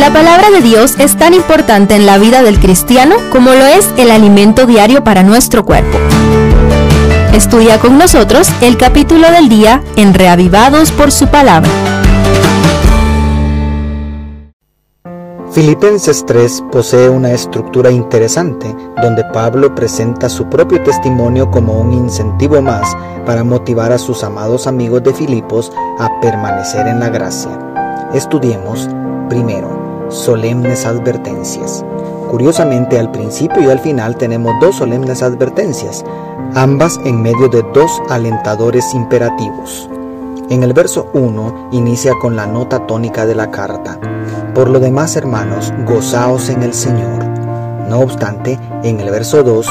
La palabra de Dios es tan importante en la vida del cristiano como lo es el alimento diario para nuestro cuerpo. Estudia con nosotros el capítulo del día en Reavivados por su palabra. Filipenses 3 posee una estructura interesante donde Pablo presenta su propio testimonio como un incentivo más para motivar a sus amados amigos de Filipos a permanecer en la gracia. Estudiemos primero solemnes advertencias. Curiosamente al principio y al final tenemos dos solemnes advertencias, ambas en medio de dos alentadores imperativos. En el verso 1 inicia con la nota tónica de la carta. Por lo demás, hermanos, gozaos en el Señor. No obstante, en el verso 2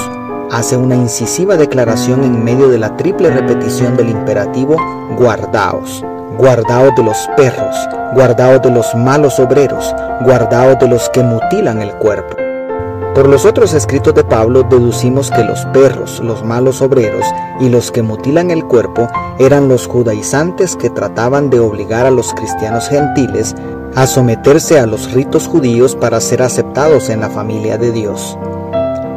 hace una incisiva declaración en medio de la triple repetición del imperativo guardaos. Guardaos de los perros, guardaos de los malos obreros, guardaos de los que mutilan el cuerpo. Por los otros escritos de Pablo deducimos que los perros, los malos obreros y los que mutilan el cuerpo eran los judaizantes que trataban de obligar a los cristianos gentiles a someterse a los ritos judíos para ser aceptados en la familia de Dios.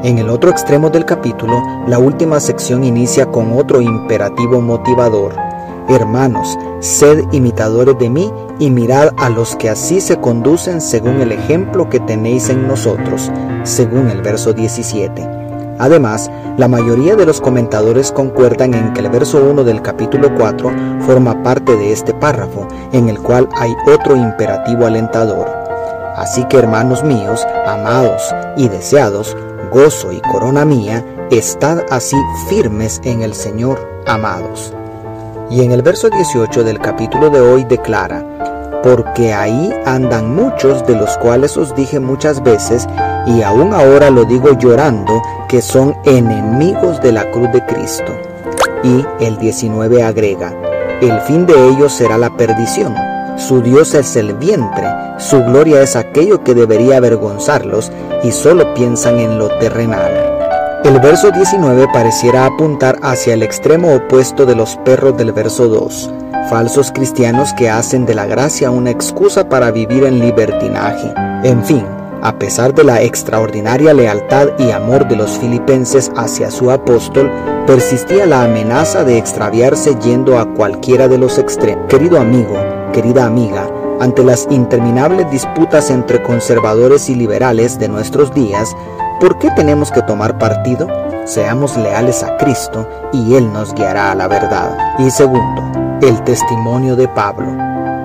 En el otro extremo del capítulo, la última sección inicia con otro imperativo motivador. Hermanos, sed imitadores de mí y mirad a los que así se conducen según el ejemplo que tenéis en nosotros, según el verso 17. Además, la mayoría de los comentadores concuerdan en que el verso 1 del capítulo 4 forma parte de este párrafo, en el cual hay otro imperativo alentador. Así que hermanos míos, amados y deseados, gozo y corona mía, estad así firmes en el Señor, amados. Y en el verso 18 del capítulo de hoy declara, porque ahí andan muchos de los cuales os dije muchas veces, y aún ahora lo digo llorando, que son enemigos de la cruz de Cristo. Y el 19 agrega, el fin de ellos será la perdición, su Dios es el vientre, su gloria es aquello que debería avergonzarlos, y solo piensan en lo terrenal. El verso 19 pareciera apuntar hacia el extremo opuesto de los perros del verso 2 falsos cristianos que hacen de la gracia una excusa para vivir en libertinaje. En fin, a pesar de la extraordinaria lealtad y amor de los filipenses hacia su apóstol, persistía la amenaza de extraviarse yendo a cualquiera de los extremos. Querido amigo, querida amiga, ante las interminables disputas entre conservadores y liberales de nuestros días, ¿por qué tenemos que tomar partido? Seamos leales a Cristo y Él nos guiará a la verdad. Y segundo, el testimonio de Pablo.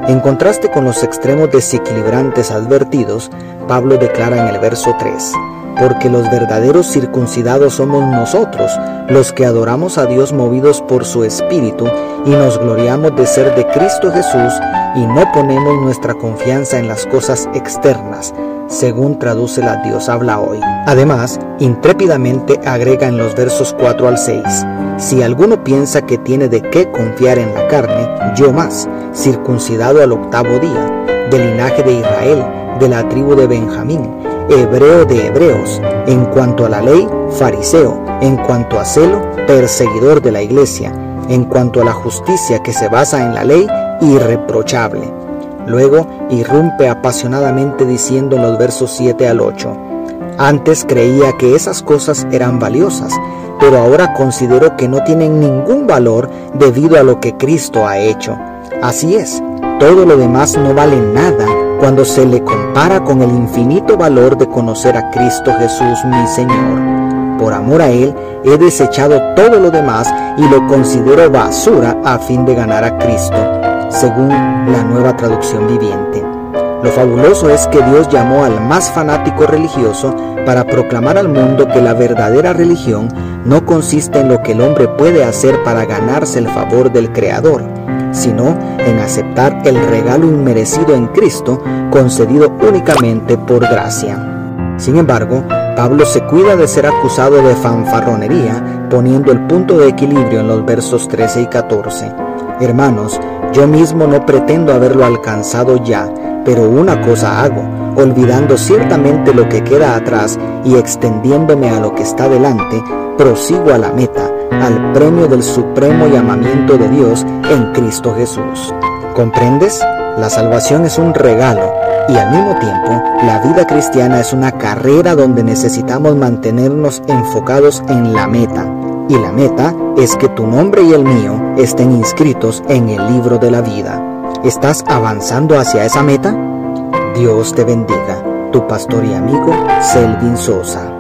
En contraste con los extremos desequilibrantes advertidos, Pablo declara en el verso 3, porque los verdaderos circuncidados somos nosotros, los que adoramos a Dios movidos por su Espíritu y nos gloriamos de ser de Cristo Jesús y no ponemos nuestra confianza en las cosas externas, según traduce la Dios habla hoy. Además, intrépidamente agrega en los versos 4 al 6, si alguno piensa que tiene de qué confiar en la carne, yo más, circuncidado al octavo día, del linaje de Israel, de la tribu de Benjamín, hebreo de hebreos, en cuanto a la ley, fariseo, en cuanto a celo, perseguidor de la iglesia, en cuanto a la justicia que se basa en la ley, irreprochable. Luego irrumpe apasionadamente diciendo en los versos 7 al 8, antes creía que esas cosas eran valiosas, pero ahora considero que no tienen ningún valor debido a lo que Cristo ha hecho. Así es, todo lo demás no vale nada cuando se le compara con el infinito valor de conocer a Cristo Jesús mi Señor. Por amor a Él he desechado todo lo demás y lo considero basura a fin de ganar a Cristo según la nueva traducción viviente. Lo fabuloso es que Dios llamó al más fanático religioso para proclamar al mundo que la verdadera religión no consiste en lo que el hombre puede hacer para ganarse el favor del Creador, sino en aceptar el regalo inmerecido en Cristo concedido únicamente por gracia. Sin embargo, Pablo se cuida de ser acusado de fanfarronería, poniendo el punto de equilibrio en los versos 13 y 14. Hermanos, yo mismo no pretendo haberlo alcanzado ya, pero una cosa hago, olvidando ciertamente lo que queda atrás y extendiéndome a lo que está delante, prosigo a la meta, al premio del supremo llamamiento de Dios en Cristo Jesús. ¿Comprendes? La salvación es un regalo, Y al mismo tiempo, la vida cristiana es una carrera donde necesitamos mantenernos enfocados en la meta. Y la meta es que tu nombre y el mío estén inscritos en el libro de la vida. ¿Estás avanzando hacia esa meta? Dios te bendiga. Tu pastor y amigo, Selvin Sosa.